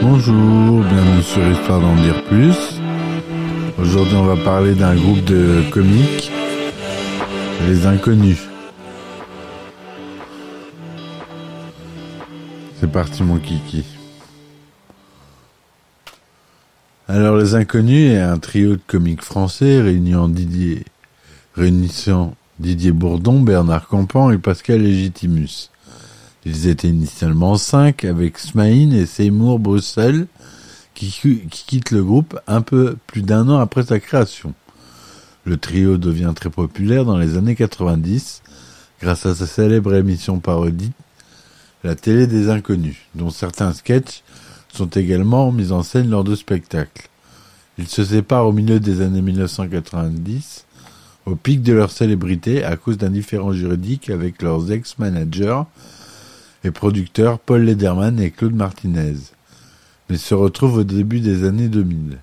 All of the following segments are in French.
Bonjour, bienvenue sur Histoire d'en dire plus. Aujourd'hui, on va parler d'un groupe de comiques, Les Inconnus. C'est parti, mon kiki. Alors, Les Inconnus est un trio de comiques français réunissant Didier, réunissant Didier Bourdon, Bernard Campan et Pascal Légitimus. Ils étaient initialement cinq avec Smaïn et Seymour Bruxelles qui, qui quittent le groupe un peu plus d'un an après sa création. Le trio devient très populaire dans les années 90 grâce à sa célèbre émission parodie La télé des inconnus, dont certains sketchs sont également mis en scène lors de spectacles. Ils se séparent au milieu des années 1990, au pic de leur célébrité à cause d'un différend juridique avec leurs ex-managers et producteurs Paul Lederman et Claude Martinez, mais se retrouvent au début des années 2000.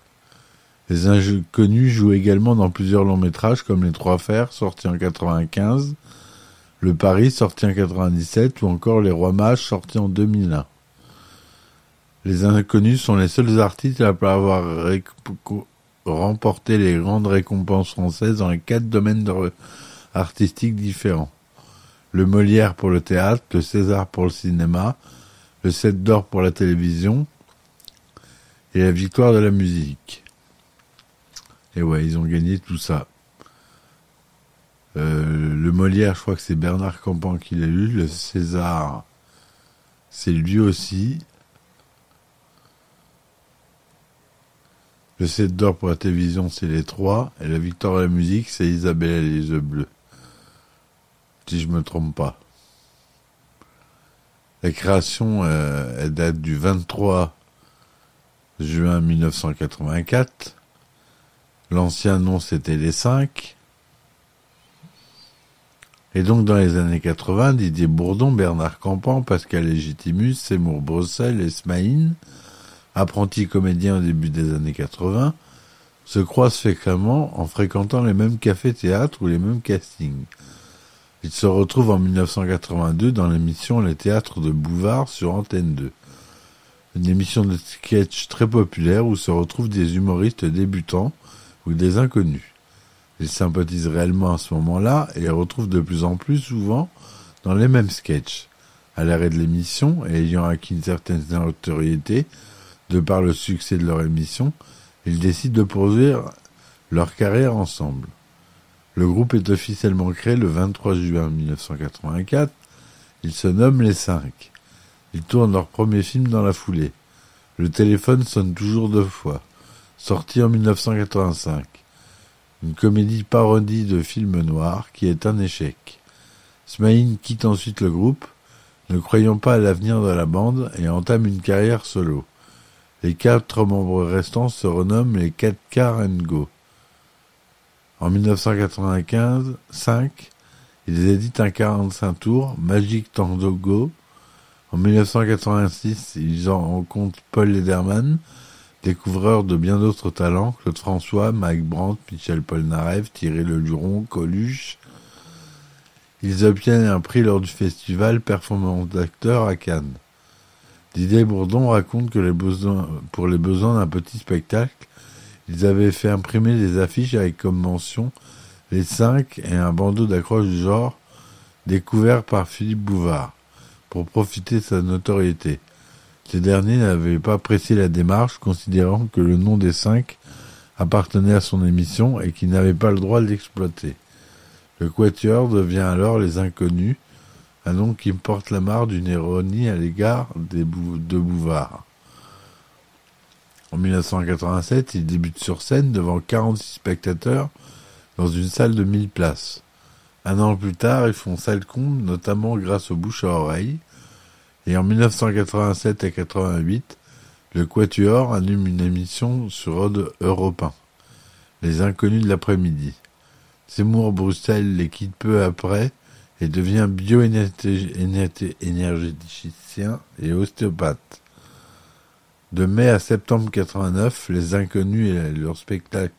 Les inconnus jouent également dans plusieurs longs métrages comme Les Trois Fers, sortis en 95, Le Paris, sorti en 97, ou encore Les Rois Mages, sortis en 2001. Les inconnus sont les seuls artistes à avoir remporté les grandes récompenses françaises dans les quatre domaines artistiques différents le Molière pour le théâtre, le César pour le cinéma, le Sept d'or pour la télévision et la victoire de la musique. Et ouais, ils ont gagné tout ça. Euh, le Molière, je crois que c'est Bernard Campan qui l'a lu. Le César, c'est lui aussi. Le 7 d'or pour la télévision, c'est les trois. Et la victoire de la musique, c'est Isabelle et les yeux bleus si je me trompe pas. La création euh, elle date du 23 juin 1984. L'ancien nom c'était les 5. Et donc dans les années 80, Didier Bourdon, Bernard Campan, Pascal Légitimus, Seymour Brossel et Smaïn, apprentis comédiens au début des années 80, se croisent fréquemment en fréquentant les mêmes cafés-théâtres ou les mêmes castings. Il se retrouve en 1982 dans l'émission Les Théâtres de Bouvard sur Antenne 2. Une émission de sketch très populaire où se retrouvent des humoristes débutants ou des inconnus. Ils sympathisent réellement à ce moment-là et retrouvent de plus en plus souvent dans les mêmes sketchs. À l'arrêt de l'émission et ayant acquis une certaine notoriété de par le succès de leur émission, ils décident de poursuivre leur carrière ensemble. Le groupe est officiellement créé le 23 juin 1984. Ils se nomment les Cinq. Ils tournent leur premier film dans la foulée. Le téléphone sonne toujours deux fois. Sorti en 1985. Une comédie parodie de film noir qui est un échec. Smaïn quitte ensuite le groupe, ne croyant pas à l'avenir de la bande et entame une carrière solo. Les quatre membres restants se renomment les 4 Car Go. En 1995, 5, ils éditent un 45 tours, Magic Tango En 1986, ils en rencontrent Paul Lederman, découvreur de bien d'autres talents, Claude François, Mike Brandt, Michel Polnareff, Thierry Leluron, Coluche. Ils obtiennent un prix lors du festival Performance d'acteurs à Cannes. Didier Bourdon raconte que pour les besoins d'un petit spectacle, ils avaient fait imprimer des affiches avec comme mention les cinq et un bandeau d'accroche du genre découvert par Philippe Bouvard pour profiter de sa notoriété. Ces derniers n'avaient pas apprécié la démarche, considérant que le nom des cinq appartenait à son émission et qu'il n'avait pas le droit de l'exploiter. Le Quatuor devient alors les Inconnus, un nom qui porte la marque d'une ironie à l'égard de Bouvard. En 1987, ils débutent sur scène devant 46 spectateurs dans une salle de 1000 places. Un an plus tard, ils font salle notamment grâce aux bouches à oreilles. Et en 1987 et 88, le Quatuor allume une émission sur Europe 1, Les Inconnus de l'après-midi. Seymour Bruxelles les quitte peu après et devient bioénergéticien et ostéopathe. De mai à septembre 89, les inconnus et leur spectacle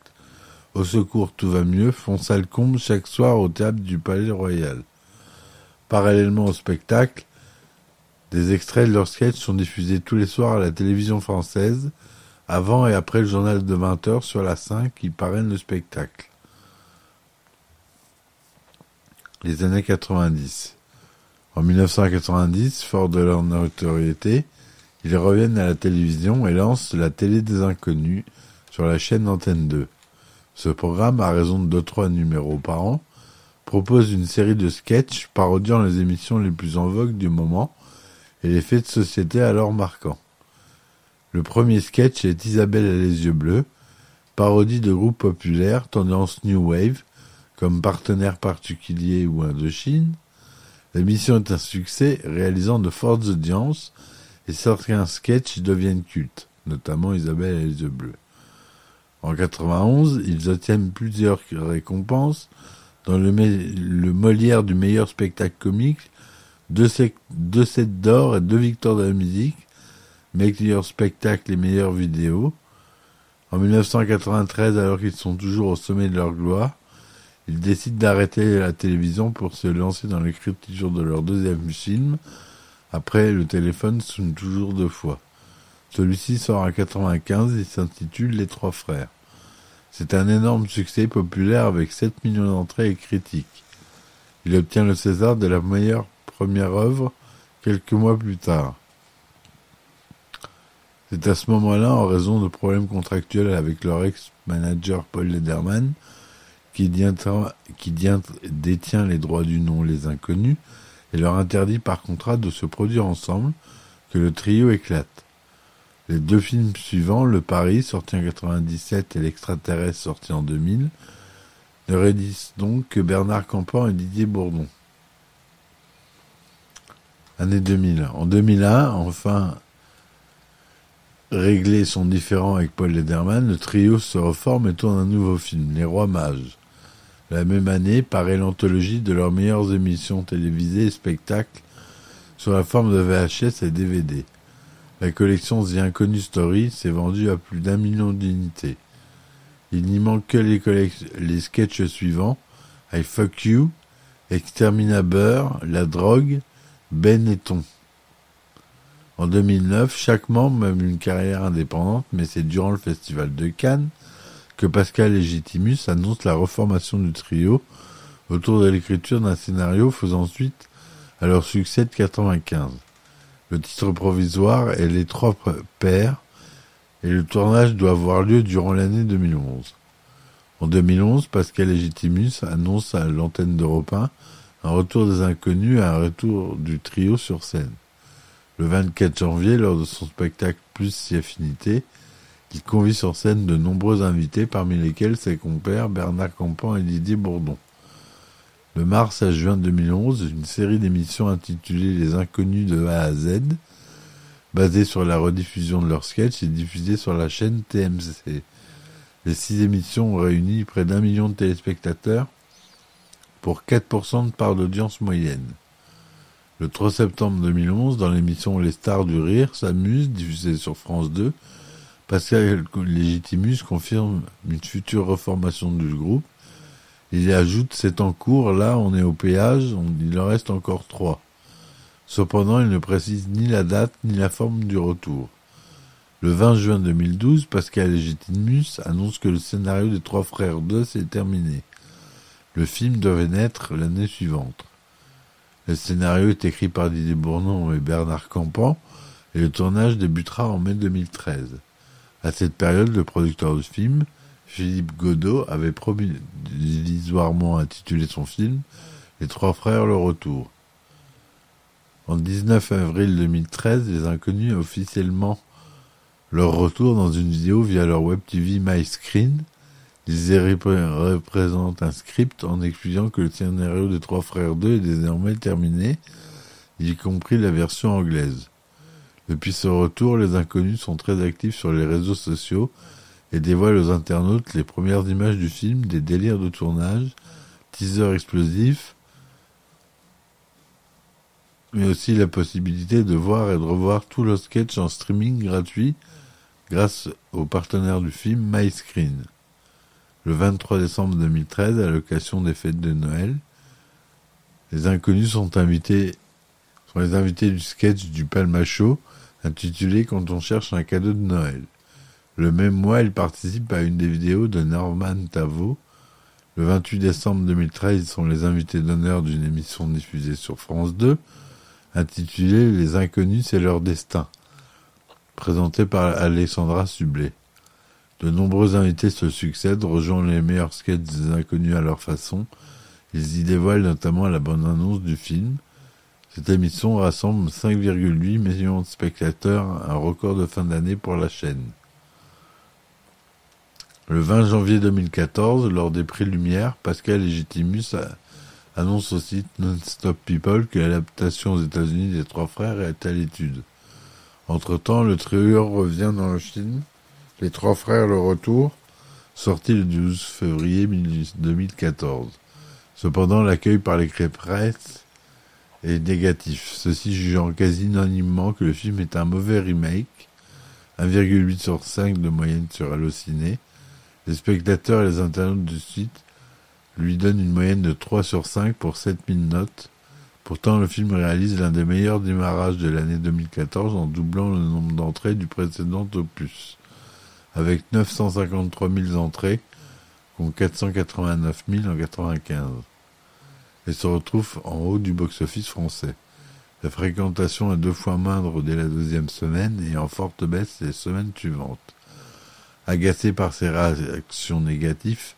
Au secours, tout va mieux font salle chaque soir au théâtre du Palais Royal. Parallèlement au spectacle, des extraits de leurs sketchs sont diffusés tous les soirs à la télévision française, avant et après le journal de 20h sur la 5 qui parraine le spectacle. Les années 90. En 1990, fort de leur notoriété, ils reviennent à la télévision et lancent la télé des inconnus sur la chaîne Antenne 2. Ce programme, à raison de 2-3 numéros par an, propose une série de sketchs parodiant les émissions les plus en vogue du moment et les faits de société alors marquants. Le premier sketch est Isabelle a les yeux bleus, parodie de groupe populaire, tendance New Wave, comme partenaire particulier ou Indochine. L'émission est un succès, réalisant de fortes audiences, et certains sketchs deviennent cultes, notamment Isabelle a les yeux bleus. En 91, ils obtiennent plusieurs récompenses, dans le, Molière du meilleur spectacle comique, deux, deux sets d'or et deux victoires de la musique, meilleur spectacle et meilleures vidéos. En 1993, alors qu'ils sont toujours au sommet de leur gloire, ils décident d'arrêter la télévision pour se lancer dans l'écriture de leur deuxième film. Après, le téléphone sonne toujours deux fois. Celui-ci sort en 95 et s'intitule Les Trois Frères. C'est un énorme succès populaire avec 7 millions d'entrées et critiques. Il obtient le César de la meilleure première œuvre quelques mois plus tard. C'est à ce moment-là, en raison de problèmes contractuels avec leur ex-manager Paul Lederman, qui, détient les droits du nom Les Inconnus, et leur interdit par contrat de se produire ensemble, que le trio éclate. Les deux films suivants, Le Paris, sorti en 97, et L'Extraterrestre, sorti en 2000, ne rédisent donc que Bernard Campan et Didier Bourdon. Année 2000. En 2001, enfin, réglé son différend avec Paul Lederman, le trio se reforme et tourne un nouveau film, Les Rois Mages. La même année paraît l'anthologie de leurs meilleures émissions télévisées et spectacles sous la forme de VHS et DVD. La collection The Inconnu Story s'est vendue à plus d'un million d'unités. Il n'y manque que les, les sketchs suivants I Fuck You, Exterminateur, La Drogue, Benetton. En 2009, chaque membre même une carrière indépendante, mais c'est durant le festival de Cannes que Pascal Legitimus annonce la reformation du trio autour de l'écriture d'un scénario faisant suite à leur succès de 95. Le titre provisoire est Les Trois Pères et le tournage doit avoir lieu durant l'année 2011. En 2011, Pascal Legitimus annonce à l'antenne d'Europe 1 un retour des inconnus et un retour du trio sur scène. Le 24 janvier, lors de son spectacle Plus si affinité, il convie sur scène de nombreux invités, parmi lesquels ses compères Bernard Campan et Didier Bourdon. De mars à juin 2011, une série d'émissions intitulée Les Inconnus de A à Z, basée sur la rediffusion de leurs sketchs, est diffusée sur la chaîne TMC. Les six émissions ont réuni près d'un million de téléspectateurs pour 4% de part d'audience moyenne. Le 3 septembre 2011, dans l'émission Les Stars du Rire s'amusent, diffusée sur France 2, Pascal Légitimus confirme une future reformation du groupe. Il ajoute c'est en cours, là on est au péage, il en reste encore trois. Cependant, il ne précise ni la date ni la forme du retour. Le 20 juin 2012, Pascal Légitimus annonce que le scénario des Trois Frères 2 s'est terminé. Le film devait naître l'année suivante. Le scénario est écrit par Didier Bournon et Bernard Campan et le tournage débutera en mai 2013. À cette période, le producteur du film, Philippe Godot, avait provisoirement intitulé son film Les Trois Frères le Retour. En 19 avril 2013, les inconnus officiellement leur retour dans une vidéo via leur web TV MyScreen ils représentent un script en expliquant que le scénario des Trois Frères 2 est désormais terminé, y compris la version anglaise. Depuis ce retour, les inconnus sont très actifs sur les réseaux sociaux et dévoilent aux internautes les premières images du film, des délires de tournage, teasers explosifs, mais aussi la possibilité de voir et de revoir tout le sketch en streaming gratuit grâce au partenaire du film MyScreen. Le 23 décembre 2013, à l'occasion des fêtes de Noël, les inconnus sont invités, sont les invités du sketch du Palmacho, intitulé Quand on cherche un cadeau de Noël. Le même mois, ils participent à une des vidéos de Norman Tavo. Le 28 décembre 2013, ils sont les invités d'honneur d'une émission diffusée sur France 2, intitulée Les Inconnus, c'est leur destin, présentée par Alexandra Sublet. De nombreux invités se succèdent, rejoignent les meilleurs sketchs des inconnus à leur façon. Ils y dévoilent notamment la bonne annonce du film. Cette émission rassemble 5,8 millions de spectateurs, un record de fin d'année pour la chaîne. Le 20 janvier 2014, lors des prix Lumière, Pascal Legitimus annonce au site Non-Stop People que l'adaptation aux États-Unis des Trois Frères est à l'étude. Entre-temps, le trio revient dans le film Les Trois Frères le Retour, sorti le 12 février 2014. Cependant, l'accueil par les presse est négatif, ceux-ci jugeant quasi unanimement que le film est un mauvais remake, 1,8 sur 5 de moyenne sur Allociné, les spectateurs et les internautes du site lui donnent une moyenne de 3 sur 5 pour 7000 notes. Pourtant, le film réalise l'un des meilleurs démarrages de l'année 2014 en doublant le nombre d'entrées du précédent opus. Avec 953 000 entrées, contre 489 000 en 95. Et se retrouve en haut du box-office français. La fréquentation est deux fois moindre dès la deuxième semaine et en forte baisse les semaines suivantes. Agacé par ces réactions négatives,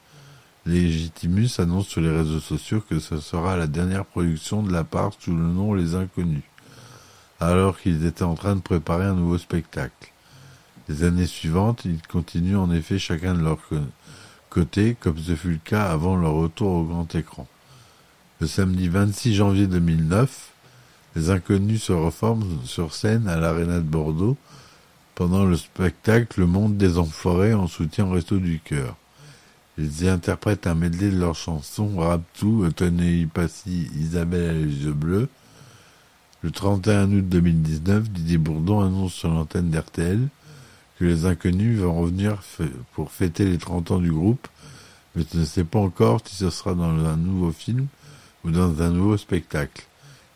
Legitimus annonce sur les réseaux sociaux que ce sera la dernière production de la part sous le nom Les Inconnus, alors qu'ils étaient en train de préparer un nouveau spectacle. Les années suivantes, ils continuent en effet chacun de leur côté, comme ce fut le cas avant leur retour au grand écran. Le samedi 26 janvier 2009, les Inconnus se reforment sur scène à l'Arena de Bordeaux pendant le spectacle Le Monde des Enfoirés en soutien au Resto du Cœur. Ils y interprètent un medley de leurs chansons Raptou, Tonei Passy, Isabelle à les yeux bleus. Le 31 août 2019, Didier Bourdon annonce sur l'antenne d'RTL que les inconnus vont revenir pour fêter les 30 ans du groupe, mais ne sait pas encore si ce sera dans un nouveau film ou dans un nouveau spectacle.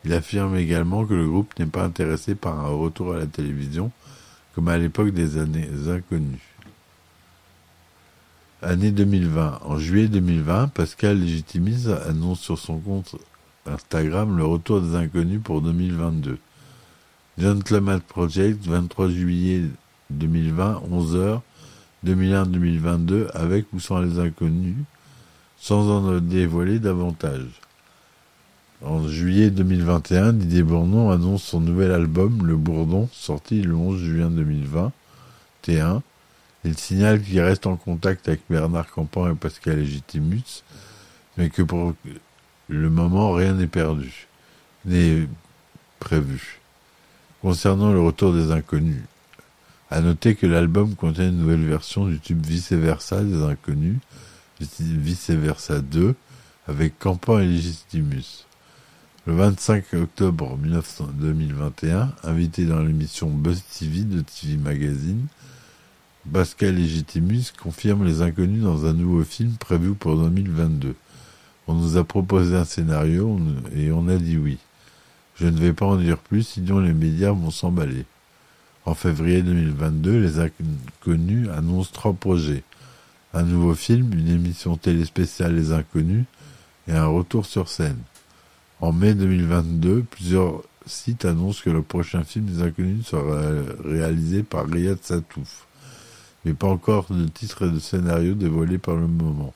Il affirme également que le groupe n'est pas intéressé par un retour à la télévision, comme à l'époque des années inconnues. Année 2020. En juillet 2020, Pascal Légitimise annonce sur son compte Instagram le retour des inconnus pour 2022. Gentleman Project, 23 juillet 2020, 11h, 2001-2022, avec ou sans les inconnus, sans en dévoiler davantage. En juillet 2021, Didier Bourdon annonce son nouvel album, Le Bourdon, sorti le 11 juin 2020, T1. Il signale qu'il reste en contact avec Bernard Campan et Pascal Legitimus, mais que pour le moment, rien n'est perdu, n'est prévu. Concernant le retour des inconnus, à noter que l'album contient une nouvelle version du tube Vice Versa des inconnus, Vice Versa 2, avec Campan et Legitimus. Le 25 octobre 2021, invité dans l'émission Buzz TV de TV Magazine, Pascal Legitimus confirme Les Inconnus dans un nouveau film prévu pour 2022. On nous a proposé un scénario et on a dit oui. Je ne vais pas en dire plus, sinon les médias vont s'emballer. En février 2022, Les Inconnus annoncent trois projets. Un nouveau film, une émission télé spéciale Les Inconnus et un retour sur scène. En mai 2022, plusieurs sites annoncent que le prochain film des Inconnus sera réalisé par Riyad Satouf, mais pas encore de titre et de scénario dévoilés par le moment.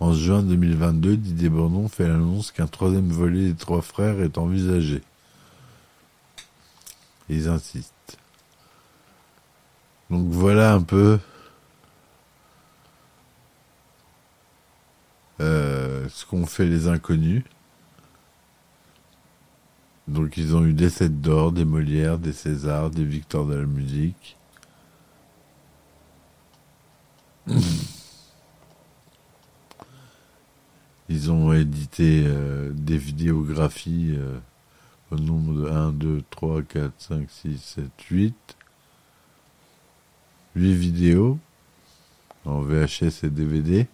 En juin 2022, Didier Bourdon fait l'annonce qu'un troisième volet des Trois Frères est envisagé. Ils insistent. Donc voilà un peu euh, ce qu'ont fait les inconnus. Donc ils ont eu des Sept d'or, des Molières, des Césars, des Victoires de la musique. Ils ont édité euh, des vidéographies euh, au nombre de 1, 2, 3, 4, 5, 6, 7, 8. 8 vidéos en VHS et DVD.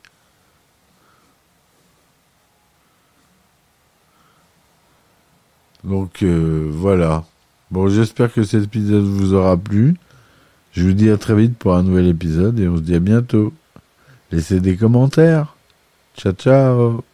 Donc euh, voilà. Bon, j'espère que cet épisode vous aura plu. Je vous dis à très vite pour un nouvel épisode et on se dit à bientôt. Laissez des commentaires. Ciao ciao